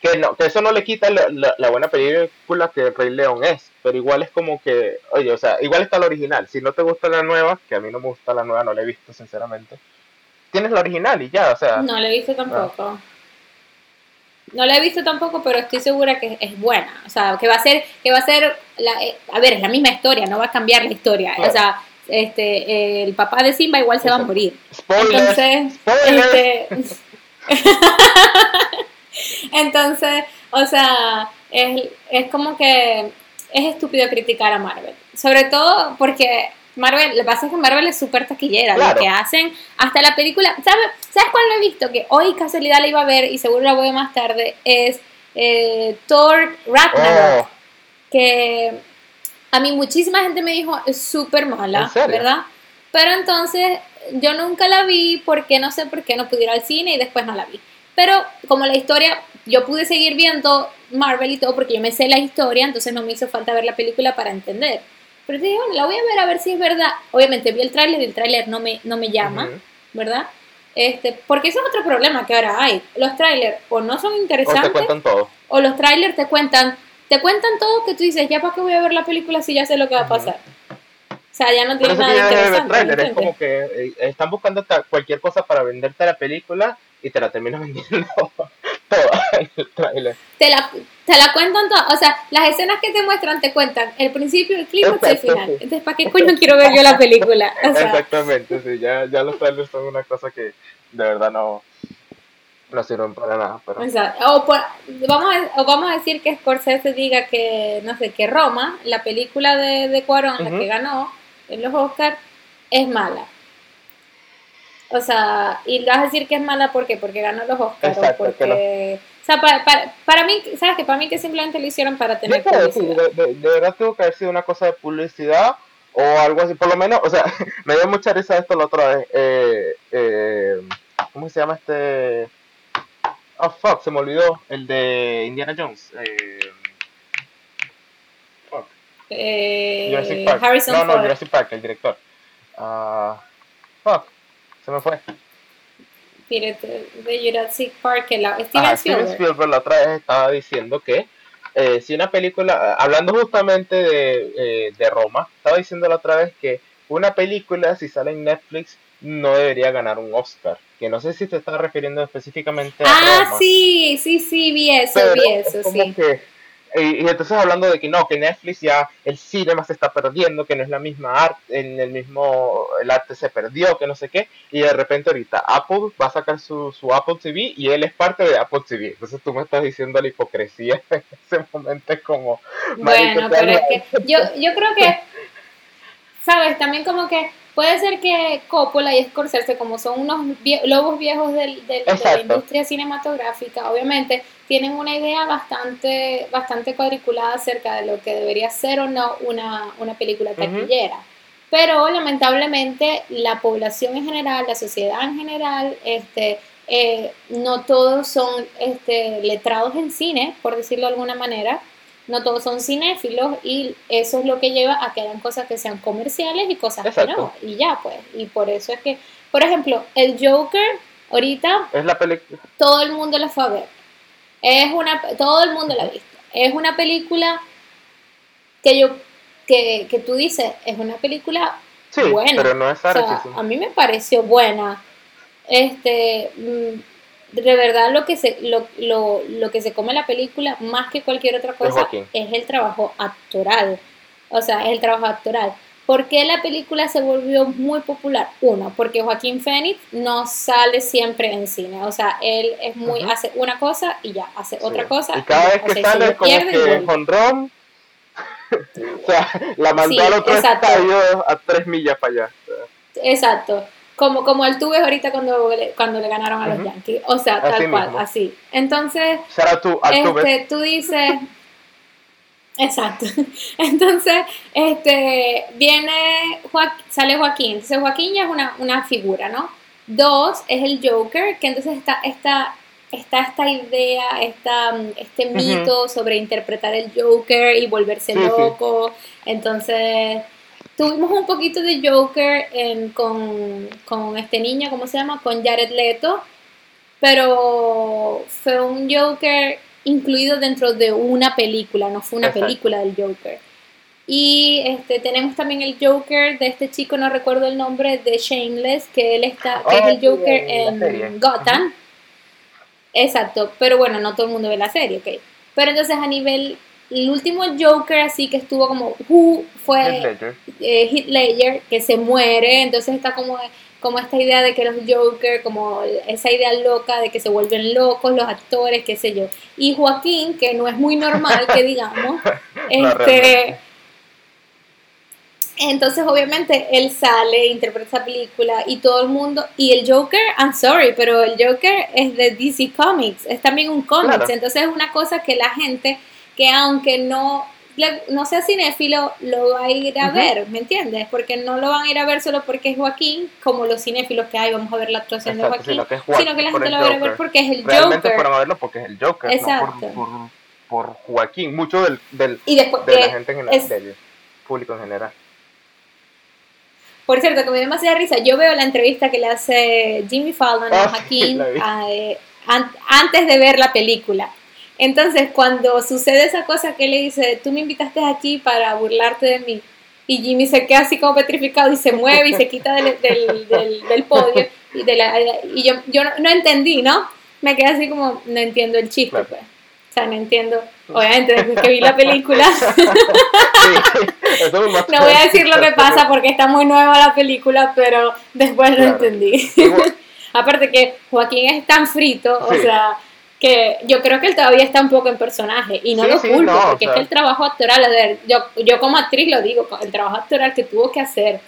[SPEAKER 2] que no, que eso no le quita la, la, buena película que el Rey León es, pero igual es como que, oye, o sea, igual está la original. Si no te gusta la nueva, que a mí no me gusta la nueva, no la he visto sinceramente, tienes la original y ya, o sea.
[SPEAKER 1] No la he visto tampoco. No la he visto tampoco, pero estoy segura que es buena. O sea, que va a ser, que va a ser, la, eh, a ver, es la misma historia, no va a cambiar la historia. O sea, este, el papá de Simba igual se va a morir.
[SPEAKER 2] Spoiler. Entonces, este,
[SPEAKER 1] Entonces, o sea, es, es como que es estúpido criticar a Marvel. Sobre todo porque Marvel, lo que pasa es que Marvel es súper taquillera. Lo que hacen, hasta la película. ¿Sabes, ¿Sabes cuál lo he visto? Que hoy casualidad la iba a ver y seguro la voy a más tarde. Es eh, Thor Ragnarok. Oh. Que a mí muchísima gente me dijo es súper mala, ¿verdad? Pero entonces yo nunca la vi porque no sé por qué no pude ir al cine y después no la vi. Pero como la historia, yo pude seguir viendo Marvel y todo porque yo me sé la historia, entonces no me hizo falta ver la película para entender. Pero dije, bueno, la voy a ver a ver si es verdad. Obviamente vi el tráiler y el tráiler no me, no me llama, ¿verdad? Este, porque ese es otro problema que ahora hay. Los trailers o no son interesantes. O te
[SPEAKER 2] cuentan todo.
[SPEAKER 1] O los trailers te cuentan, te cuentan todo que tú dices, ya para qué voy a ver la película si ya sé lo que va a pasar. O sea, ya no tiene nada interesante.
[SPEAKER 2] es como que eh, están buscando cualquier cosa para venderte la película y te la terminas vendiendo toda el trailer.
[SPEAKER 1] Te la, te la cuentan toda, o sea, las escenas que te muestran te cuentan el principio, el clímax y el final. Entonces, ¿para qué coño quiero ver yo la película?
[SPEAKER 2] Exactamente, sí, ya, ya los trailers son una cosa que de verdad no, no sirven para nada. Pero...
[SPEAKER 1] O, vamos a, o vamos a decir que Scorsese diga que, no sé, que Roma, la película de, de Cuarón, la que ganó en los Oscars, es mala. O sea, y vas a decir que es mala ¿por qué? porque ganó los Oscars. porque... O sea, para, para, para, mí, ¿sabes que Para mí que simplemente lo hicieron para tener
[SPEAKER 2] publicidad. de, verdad tuvo que haber sido una cosa de publicidad o algo así. Por lo menos, o sea, me dio mucha risa esto la otra vez. Eh, eh, ¿Cómo se llama este? Oh, fuck, se me olvidó. El de Indiana Jones. Eh,
[SPEAKER 1] fuck. Eh, Jurassic Park. Harrison
[SPEAKER 2] no, no, Jurassic Park, el director. Uh, fuck se me fue.
[SPEAKER 1] De Jurassic Park, la, Steven,
[SPEAKER 2] Spielberg. la otra vez estaba diciendo que eh, si una película, hablando justamente de, eh, de Roma, estaba diciendo la otra vez que una película si sale en Netflix no debería ganar un Oscar. que no sé si te estaba refiriendo específicamente
[SPEAKER 1] a Ah, sí, sí, sí, vi eso, vi eso, sí.
[SPEAKER 2] Y, entonces hablando de que no, que Netflix ya el cinema se está perdiendo, que no es la misma arte, en el mismo, el arte se perdió, que no sé qué, y de repente ahorita Apple va a sacar su, su Apple TV y él es parte de Apple TV. Entonces tú me estás diciendo la hipocresía en ese momento es como...
[SPEAKER 1] Bueno, pero es que yo, yo creo que, sabes, también como que Puede ser que Coppola y Scorsese, como son unos lobos viejos del, de la industria cinematográfica, obviamente tienen una idea bastante, bastante cuadriculada acerca de lo que debería ser o no una, una película taquillera. Pero lamentablemente la población en general, la sociedad en general, este, eh, no todos son este, letrados en cine, por decirlo de alguna manera no todos son cinéfilos y eso es lo que lleva a que hayan cosas que sean comerciales y cosas que no. Y ya, pues. Y por eso es que, por ejemplo, el Joker, ahorita.
[SPEAKER 2] Es la película.
[SPEAKER 1] Todo el mundo la fue a ver. Es una. Todo el mundo la ha visto. Es una película que yo. Que, que tú dices, es una película
[SPEAKER 2] sí, buena. Pero no es
[SPEAKER 1] a mí me pareció buena. Este. Mm, de verdad lo que se lo, lo, lo, que se come la película más que cualquier otra cosa es el trabajo actoral o sea es el trabajo actoral ¿Por qué la película se volvió muy popular? Uno, porque Joaquín Phoenix no sale siempre en cine. O sea, él es muy, hace una cosa y ya, hace otra cosa.
[SPEAKER 2] Y cada vez que sale como que Ron, o sea, la mandó al otro estadio a tres millas para allá.
[SPEAKER 1] Exacto como, como el tuve ahorita cuando le, cuando le ganaron a los Yankees. O sea, tal cual, así. Entonces, este, tú dices, exacto. Entonces, este, viene, sale Joaquín. Entonces, Joaquín ya es una, una figura, ¿no? Dos, es el Joker, que entonces está, está, está esta idea, esta, este mito sobre interpretar el Joker y volverse loco. Entonces tuvimos un poquito de Joker con, este niño, ¿cómo se llama? Con Jared Leto, pero fue un Joker incluido dentro de una película, no fue una película del Joker. Y este, tenemos también el Joker de este chico, no recuerdo el nombre, de Shameless, que él está, que es el oh, Joker en Gotham. Exacto, pero bueno, no todo el mundo ve la serie, ok. Pero entonces a nivel el último Joker así que estuvo como who fue Ledger. Eh, que se muere. Entonces está como como esta idea de que los Joker como esa idea loca de que se vuelven locos los actores qué sé yo. Y Joaquín que no es muy normal que digamos este entonces obviamente él sale interpreta esa película y todo el mundo y el Joker I'm sorry pero el Joker es de DC Comics es también un cómics. Entonces es una cosa que la gente que aunque no, no sea cinéfilo, lo va a ir a ver, ¿me entiendes? Porque no lo van a ir a ver solo porque es Joaquín, como los cinéfilos que hay, vamos a ver la actuación de Joaquín, sino que, la gente lo va a ver porque es el
[SPEAKER 2] Realmente
[SPEAKER 1] Joker.
[SPEAKER 2] verlo porque es el Joker, Exacto. No por, por, Joaquín, mucho del, del de la gente en general, del público en general.
[SPEAKER 1] Por cierto, que me dio demasiada risa. Yo veo la entrevista que le hace Jimmy Fallon a ah, Joaquín eh, antes de ver la película. Entonces, cuando sucede esa cosa que le dice, tú me invitaste aquí para burlarte de mí, y Jimmy se queda así como petrificado y se mueve y se quita del, del, podio, y, de la, y yo, yo no, entendí, ¿no? Me quedé así como, no entiendo el chiste, pues. O sea, no entiendo. Obviamente, desde que vi la película. no voy a decir lo que pasa porque está muy nueva la película, pero después lo entendí. Aparte que Joaquín es tan frito, o sea que yo creo que él todavía está un poco en personaje y no lo culpo porque es que el trabajo actoral, yo, yo como actriz lo digo, el trabajo actoral que tuvo que hacer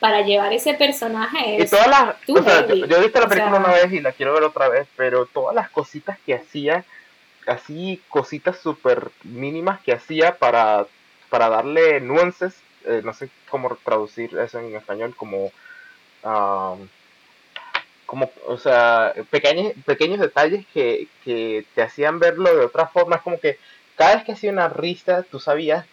[SPEAKER 1] para llevar ese personaje
[SPEAKER 2] es y todas las, yo, he visto la película una vez y la quiero ver otra vez, pero todas las cositas que hacía, así cositas súper mínimas que hacía para, para darle nuances, eh, no sé cómo traducir eso en español, como... Um, como, o sea, pequeños, pequeños detalles que, que te hacían verlo de otra forma. Es como que cada vez que hacía una risa, tú sabías,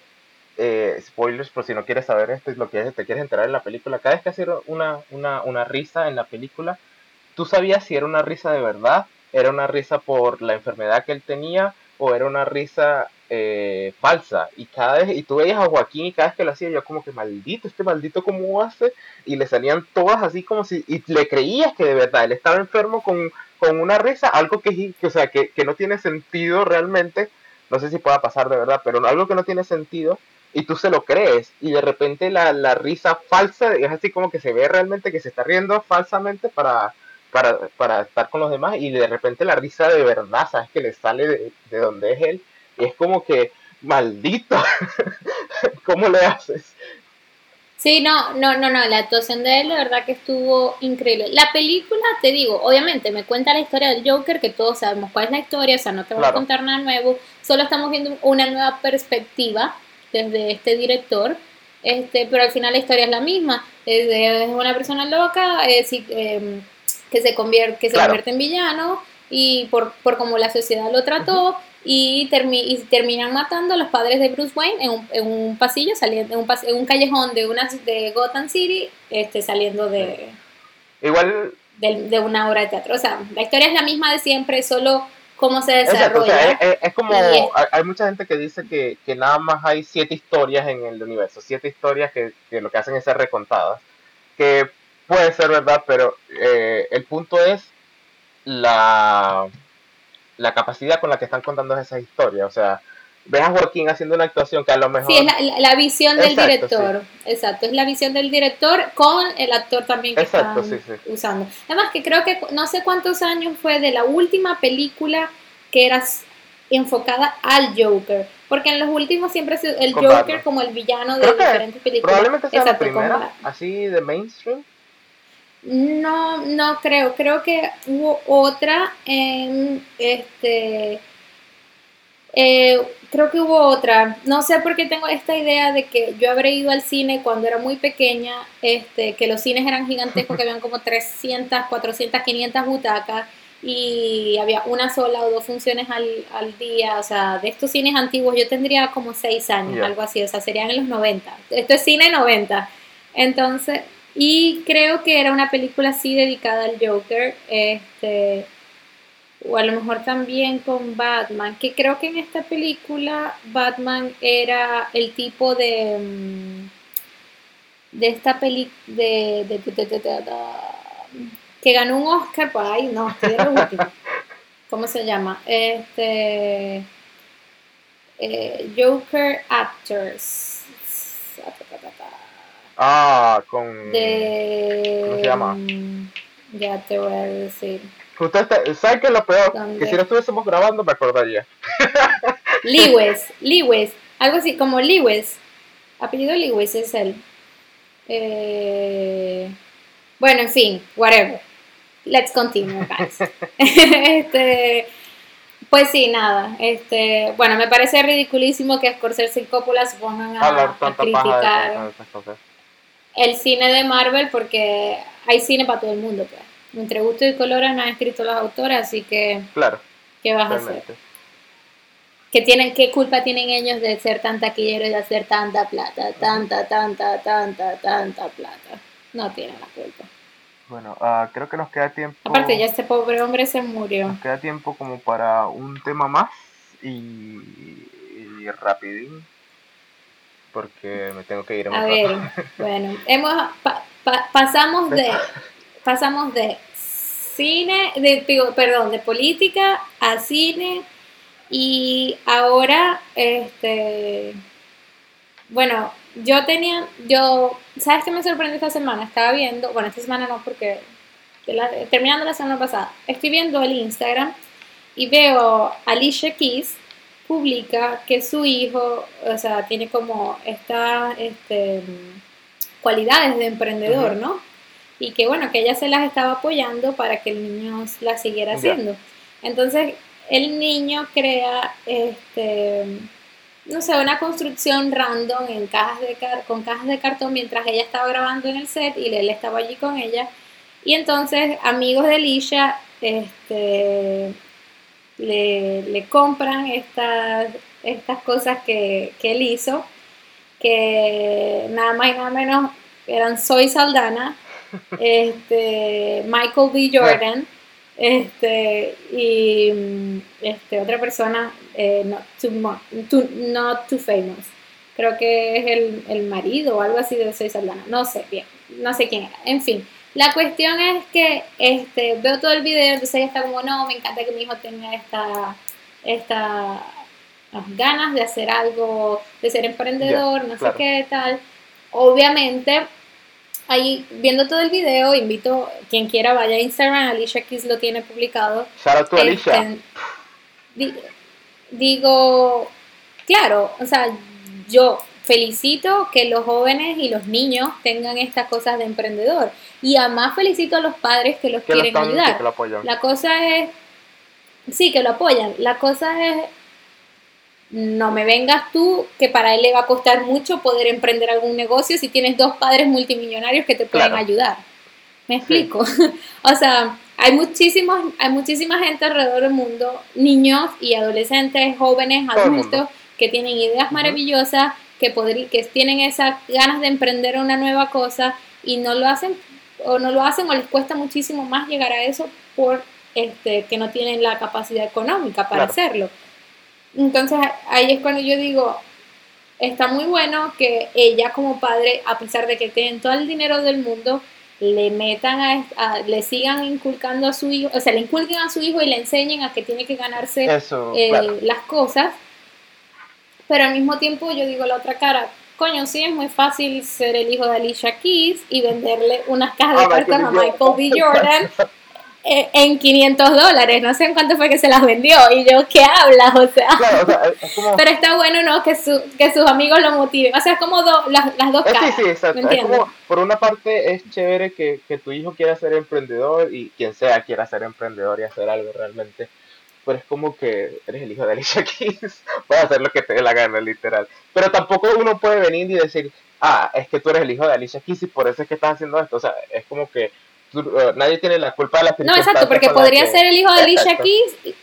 [SPEAKER 2] eh, spoilers por si no quieres saber esto, es lo que te quieres enterar en la película, cada vez que hacía una, una, una risa en la película, tú sabías si era una risa de verdad, era una risa por la enfermedad que él tenía, o era una risa eh, falsa. Y cada vez, y tú veías a Joaquín y cada vez que lo hacía, yo como que maldito, este maldito cómo hace, y le salían todas así como si, y le creías que de verdad él estaba enfermo con, con una risa, algo que, o sea, que, que no tiene sentido realmente, no sé si pueda pasar de verdad, pero algo que no tiene sentido, y tú se lo crees, y de repente la, la risa falsa es así como que se ve realmente que se está riendo falsamente para, para, para estar con los demás, y de repente la risa de verdad, sabes que le sale de, de donde es él, es como que, maldito, ¿cómo le haces?
[SPEAKER 1] Sí, no, no, no, no, la actuación de él de verdad que estuvo increíble. La película, te digo, obviamente me cuenta la historia del Joker, que todos sabemos cuál es la historia, o sea, no te voy a contar nada nuevo, solo estamos viendo una nueva perspectiva desde este director, este, pero al final la historia es la misma, es, una persona loca eh, em, que se convierte, que se convierte en villano y por, por cómo la sociedad lo trató y, y, terminan matando a los padres de Bruce Wayne en un, en un pasillo, saliendo, en un, en un callejón de, una, de Gotham City, este, saliendo de,
[SPEAKER 2] Igual...
[SPEAKER 1] de, una obra de teatro. O sea, la historia es la misma de siempre, solo cómo se desarrolla.
[SPEAKER 2] es, como, hay mucha gente que dice que, que, nada más hay siete historias en el universo, siete historias que, que lo que hacen es ser recontadas, que puede ser verdad, pero eh, el punto es la la capacidad con la que están contando esas historias. O sea, ves a Joaquín haciendo una actuación que a lo mejor...
[SPEAKER 1] Sí, es la, visión del director. Exacto, es la visión del director con el actor también que Exacto, están usando. Además que creo que no sé cuántos años fue de la última película que era enfocada al Joker. Porque en los últimos siempre es el Joker como el villano de diferentes películas.
[SPEAKER 2] Probablemente sea la primera, así de mainstream.
[SPEAKER 1] No, no creo. Creo que hubo otra en este. Eh, creo que hubo otra. No sé por qué tengo esta idea de que yo habré ido al cine cuando era muy pequeña, este, que los cines eran gigantescos, que habían como 300, 400, 500 butacas y había una sola o dos funciones al, al día. O sea, de estos cines antiguos yo tendría como 6 años, algo así. O sea, serían en los 90. Esto es cine 90. Entonces, y creo que era una película así dedicada al Joker, este, o a lo mejor también con Batman, que creo que en esta película Batman era el tipo de mm, de esta película de, que ganó un Oscar, ay no, estoy de. ¿Cómo se llama? Este eh, Joker Actors.
[SPEAKER 2] Ah, con.
[SPEAKER 1] De...
[SPEAKER 2] ¿Cómo se llama?
[SPEAKER 1] Ya te voy a decir.
[SPEAKER 2] Usted ¿Sabe qué es lo peor? Que si no estuviésemos grabando me acordaría.
[SPEAKER 1] Lewis, Lewis, algo así como Lewis. Apellido Lewis es él. Eh... Bueno, en fin, whatever. Let's continue, guys. este, pues sí, nada. Este, bueno, me parece ridiculísimo que Scorsese y Coppola se pongan a, a criticar el cine de Marvel porque hay cine para todo el mundo, pues. Entre gusto y colores no han escrito los autores, así que
[SPEAKER 2] claro,
[SPEAKER 1] ¿qué vas a hacer? ¿Qué, tienen, ¿Qué culpa tienen ellos de ser tan taquilleros y de hacer tanta plata? Tanta, tanta, tanta, tanta plata. No tienen la culpa.
[SPEAKER 2] Bueno, uh, creo que nos queda tiempo.
[SPEAKER 1] Aparte, ya este pobre hombre se murió.
[SPEAKER 2] Nos queda tiempo como para un tema más y, y rapidín porque me tengo que ir
[SPEAKER 1] a, ver bueno hemos pasamos de pasamos de cine de perdón de política a cine y ahora este bueno yo tenía yo sabes qué me sorprendió esta semana estaba viendo bueno esta semana no porque terminando la semana pasada estoy viendo el Instagram y veo a Alicia Keys publica que su hijo, o sea, tiene como estas este, cualidades de emprendedor, ¿no? Y que bueno, que ella se las estaba apoyando para que el niño las siguiera haciendo. Entonces, el niño crea, este, no sé, una construcción random en cajas de con cajas de cartón mientras ella estaba grabando en el set y él estaba allí con ella. Y entonces, amigos de Alicia, este, le, compran estas, estas cosas que, él hizo, que nada más y nada menos eran Soy Saldana, este, Michael B. Jordan, Este, y mm, este, otra persona, eh, not, too, not Too Famous. Creo que es el, el marido o algo así de Soy Saldana. No sé bien, no sé quién era. En fin, la cuestión es que este, veo todo el video, entonces ella está como, no, me encanta que mi hijo tenga esta, esta ganas de hacer algo, de ser emprendedor, no sé qué tal. Obviamente, ahí viendo todo el video, invito quien quiera vaya a Instagram, Alicia Keys lo tiene publicado.
[SPEAKER 2] Shout Alicia.
[SPEAKER 1] Este, digo, claro, o sea, yo felicito que los jóvenes y los niños tengan estas cosas de emprendedor. Y además felicito a los padres que los quieren ayudar. la cosa es, sí, que lo apoyan. La cosa es, no me vengas tú, que para él le va a costar mucho poder emprender algún negocio si tienes dos padres multimillonarios que te pueden ayudar. ¿Me explico? o sea, hay muchísimos, hay muchísima gente alrededor del mundo, niños y adolescentes, jóvenes, adultos, que tienen ideas maravillosas, que, que tienen esas ganas de emprender una nueva cosa y no lo hacen o no lo hacen o les cuesta muchísimo más llegar a eso por este, que no tienen la capacidad económica para hacerlo. Entonces ahí es cuando yo digo, está muy bueno que ella como padre, a pesar de que tienen todo el dinero del mundo, le metan a, le sigan inculcando a su hijo, o sea, le inculquen a su hijo y le enseñen a que tiene que ganarse eh, las cosas. Pero al mismo tiempo yo digo la otra cara, coño, sí es muy fácil ser el hijo de Alicia Keys y venderle unas cajas de ah, cartón a Michael B. Jordan eh, en 500 dólares. No sé en cuánto fue que se las vendió. Y yo, ¿qué hablas? O sea, pero está bueno, ¿no? Que, su, que sus amigos lo motiven. O sea, es como las, las, dos caras. Sí, sí, exacto.
[SPEAKER 2] por una parte, es chévere que, que tu hijo quiera ser emprendedor y quien sea quiera ser emprendedor y hacer algo realmente pero es como que eres el hijo de Alicia Keys, puedes hacer lo que te dé la gana, literal. Pero tampoco uno puede venir y decir, ah, es que tú eres el hijo de Alicia Keys y por eso es que estás haciendo esto. O sea, es como que eh, nadie tiene la culpa de la
[SPEAKER 1] No, exacto, porque podría ser el hijo de Alicia Keys.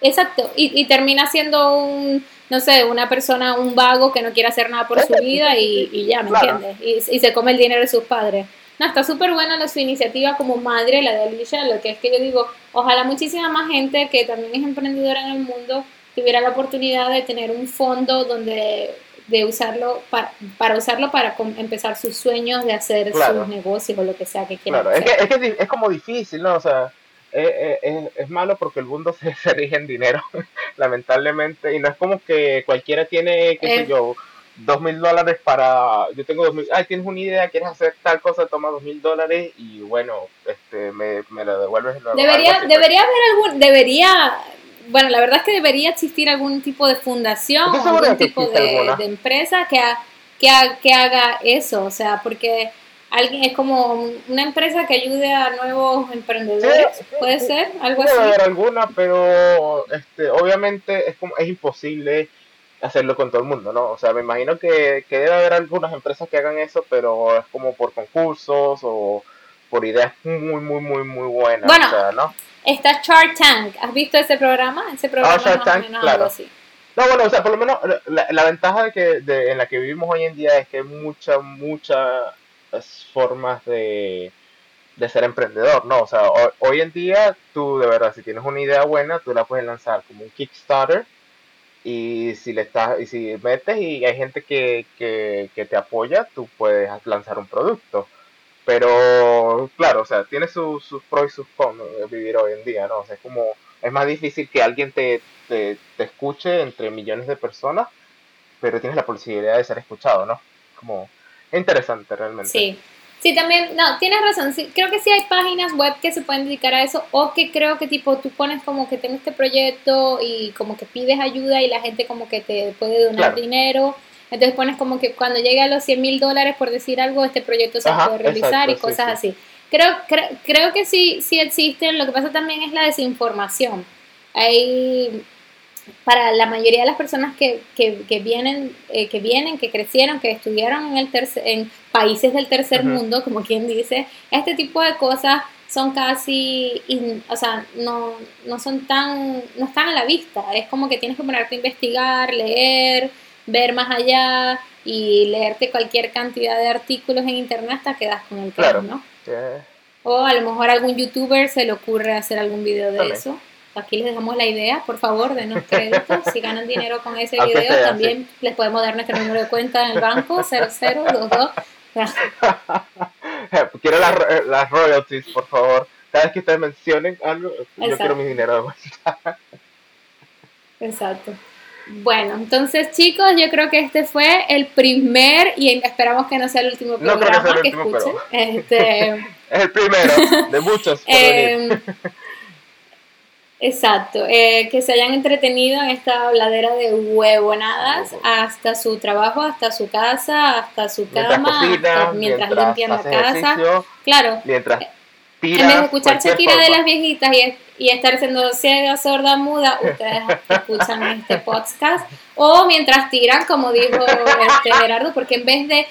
[SPEAKER 1] Exacto, y, y, termina siendo un, no sé, una persona, un vago que no quiere hacer nada por su vida y, y ya, ¿me entiendes? Y, y se come el dinero de sus padres. No, está súper buena su iniciativa como madre, la de Alicia, lo que es que yo digo, ojalá muchísima más gente que también es emprendedora en el mundo tuviera la oportunidad de tener un fondo donde de usarlo para, para usarlo para empezar sus sueños de hacer sus negocios o lo que sea que quieran
[SPEAKER 2] claro. Es, que, es, que es como difícil, ¿no? O sea, es, es, es, malo porque el mundo se, se rige en dinero, lamentablemente, y no es como que cualquiera tiene, qué sé yo, dos mil dólares para, yo tengo dos mil, ay, tienes una idea, quieres hacer tal cosa, toma dos mil dólares y bueno, este, me, me lo devuelves.
[SPEAKER 1] debería, debería haber algún, debería, bueno, la verdad es que debería existir algún tipo de fundación, algún tipo de, empresa que, que, que haga eso, o sea, porque alguien es como una empresa que ayude a nuevos emprendedores, puede ser, algo así.
[SPEAKER 2] Haber alguna, pero este, obviamente es como es imposible hacerlo con todo el mundo, ¿no? O sea, me imagino que, que, debe haber algunas empresas que hagan eso, pero es como por concursos o por ideas muy, muy, muy, muy buenas.
[SPEAKER 1] Bueno, ¿no? está Shark Tank. ¿Has visto ese programa? Ese programa ah, Shark Tank, claro. Así.
[SPEAKER 2] No, bueno, o sea, por lo menos la, ventaja de que de, en la que vivimos hoy en día es que hay muchas, muchas formas de, de ser emprendedor, ¿no? O sea, hoy en día tú de verdad, si tienes una idea buena, tú la puedes lanzar como un Kickstarter y si le estás y si metes y hay gente que, que, que te apoya tú puedes lanzar un producto. Pero claro o sea tiene sus pros y sus cons vivir hoy en día no o sea es como es más difícil que alguien te, te, te escuche entre millones de personas pero tienes la posibilidad de ser escuchado no como interesante realmente.
[SPEAKER 1] Sí Sí, también, no, tienes razón. Sí, creo que sí hay páginas web que se pueden dedicar a eso o que creo que tipo tú pones como que tengo este proyecto y como que pides ayuda y la gente como que te puede donar dinero. Entonces pones como que cuando llegue a los 100 mil dólares por decir algo, este proyecto se puede realizar y cosas así. Creo, creo, creo que sí, sí existen. Lo que pasa también es la desinformación. Hay para la mayoría de las personas que, que, vienen, eh, que vienen, que crecieron, que estudiaron en, el tercer, en países del tercer mundo, como quien dice, este tipo de cosas son casi, o sea, no, no son tan, no están a la vista. Es como que tienes que ponerte a investigar, leer, ver más allá y leerte cualquier cantidad de artículos en internet hasta que das con el claro, ¿no? O a lo mejor algún youtuber se le ocurre hacer algún video de eso. Aquí les dejamos la idea, por favor, denos crédito. Si ganan dinero con ese video, también les podemos dar nuestro número de cuenta en el banco, 0022.
[SPEAKER 2] quiero las, las royalties, por favor. Cada vez que ustedes mencionen algo, yo quiero mi dinero de vuelta.
[SPEAKER 1] Exacto. Bueno, entonces chicos, yo creo que este fue el primer y esperamos que no sea el último programa que, escuchen. Este,
[SPEAKER 2] es el primero de muchos. Em,
[SPEAKER 1] exacto, eh, que se hayan entretenido en esta habladera de huevonadas hasta su trabajo, hasta su casa, hasta su cama, mientras, limpian la casa. Claro.
[SPEAKER 2] Mientras
[SPEAKER 1] en vez de escuchar Shakira de las viejitas y, y, estar siendo ciega, sorda, muda, ustedes escuchan este podcast. O mientras tiran, como dijo este Gerardo, porque en vez de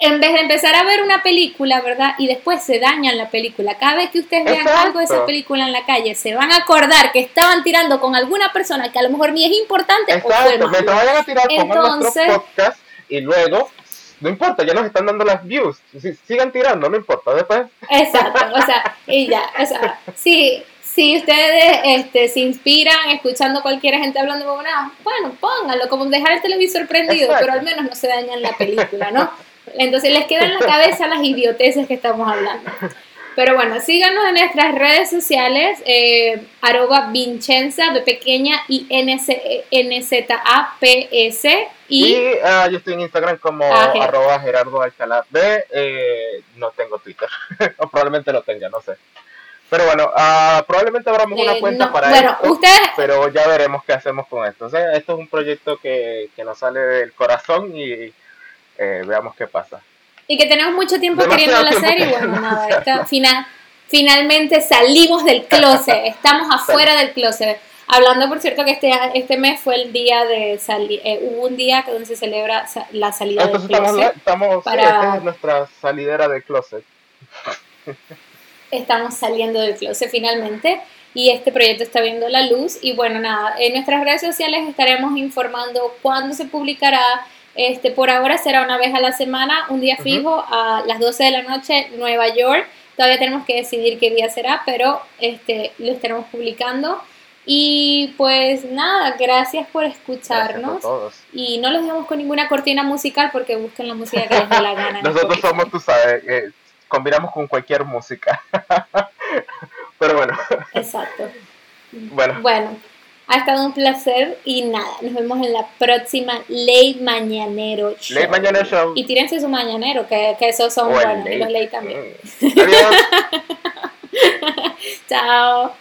[SPEAKER 1] en vez de empezar a ver una película, ¿verdad? Y después se dañan la película. Cada vez que ustedes vean algo de esa película en la calle, se van a acordar que estaban tirando con alguna persona que a lo mejor ni es importante.
[SPEAKER 2] Exacto, o mientras vayan a tirar, Entonces, podcast y luego no importa, ya nos están dando las views, sigan tirando, no importa, después.
[SPEAKER 1] Exacto, o sea, y ya, o sea, si, si ustedes este, se inspiran escuchando cualquier gente hablando de bueno, pónganlo, como dejar el televisor prendido, pero al menos no se dañan la película, ¿no? Entonces les quedan en la cabeza las idioteces que estamos hablando. Pero bueno, síganos en nuestras redes sociales, eh, arroba Vincenza, de pequeña, y N-Z-A-P-S.
[SPEAKER 2] Y, ah, yo estoy en Instagram como arroba Gerardo Alcalá B. Eh, no tengo Twitter, o probablemente lo tenga, no sé. Pero bueno, uh, probablemente abramos una eh, cuenta para bueno, esto, pero ya veremos qué hacemos con esto. O sea, esto es un proyecto que, que nos sale del corazón y veamos qué pasa.
[SPEAKER 1] Y que tenemos mucho tiempo queriendo hacer y bueno, nada, final, finalmente salimos del closet, estamos afuera del closet. Hablando, por cierto, que este, este mes fue el día de salir, eh, hubo un día donde se celebra la salida del closet.
[SPEAKER 2] Estamos, para... es nuestra salidera del closet.
[SPEAKER 1] Estamos saliendo del closet finalmente y este proyecto está viendo la luz. Y bueno, nada, en nuestras redes sociales estaremos informando cuándo se publicará este, por ahora será una vez a la semana, un día fijo a las 12 de la noche, Nueva York. Todavía tenemos que decidir qué día será, pero este, lo estaremos publicando. Y pues nada, gracias por escucharnos. Y no los dejamos con ninguna cortina musical porque busquen la música que les dé la gana.
[SPEAKER 2] Nosotros somos, tú sabes, eh, combinamos con cualquier música. Pero bueno.
[SPEAKER 1] Exacto. Bueno. Bueno, ha estado un placer y nada, nos vemos en la próxima Ley Mañanero
[SPEAKER 2] Show. Ley Mañanero Show.
[SPEAKER 1] Y tírense su mañanero, que, que esos son buenos, los Ley también.
[SPEAKER 2] Mm. Adiós.
[SPEAKER 1] Chao.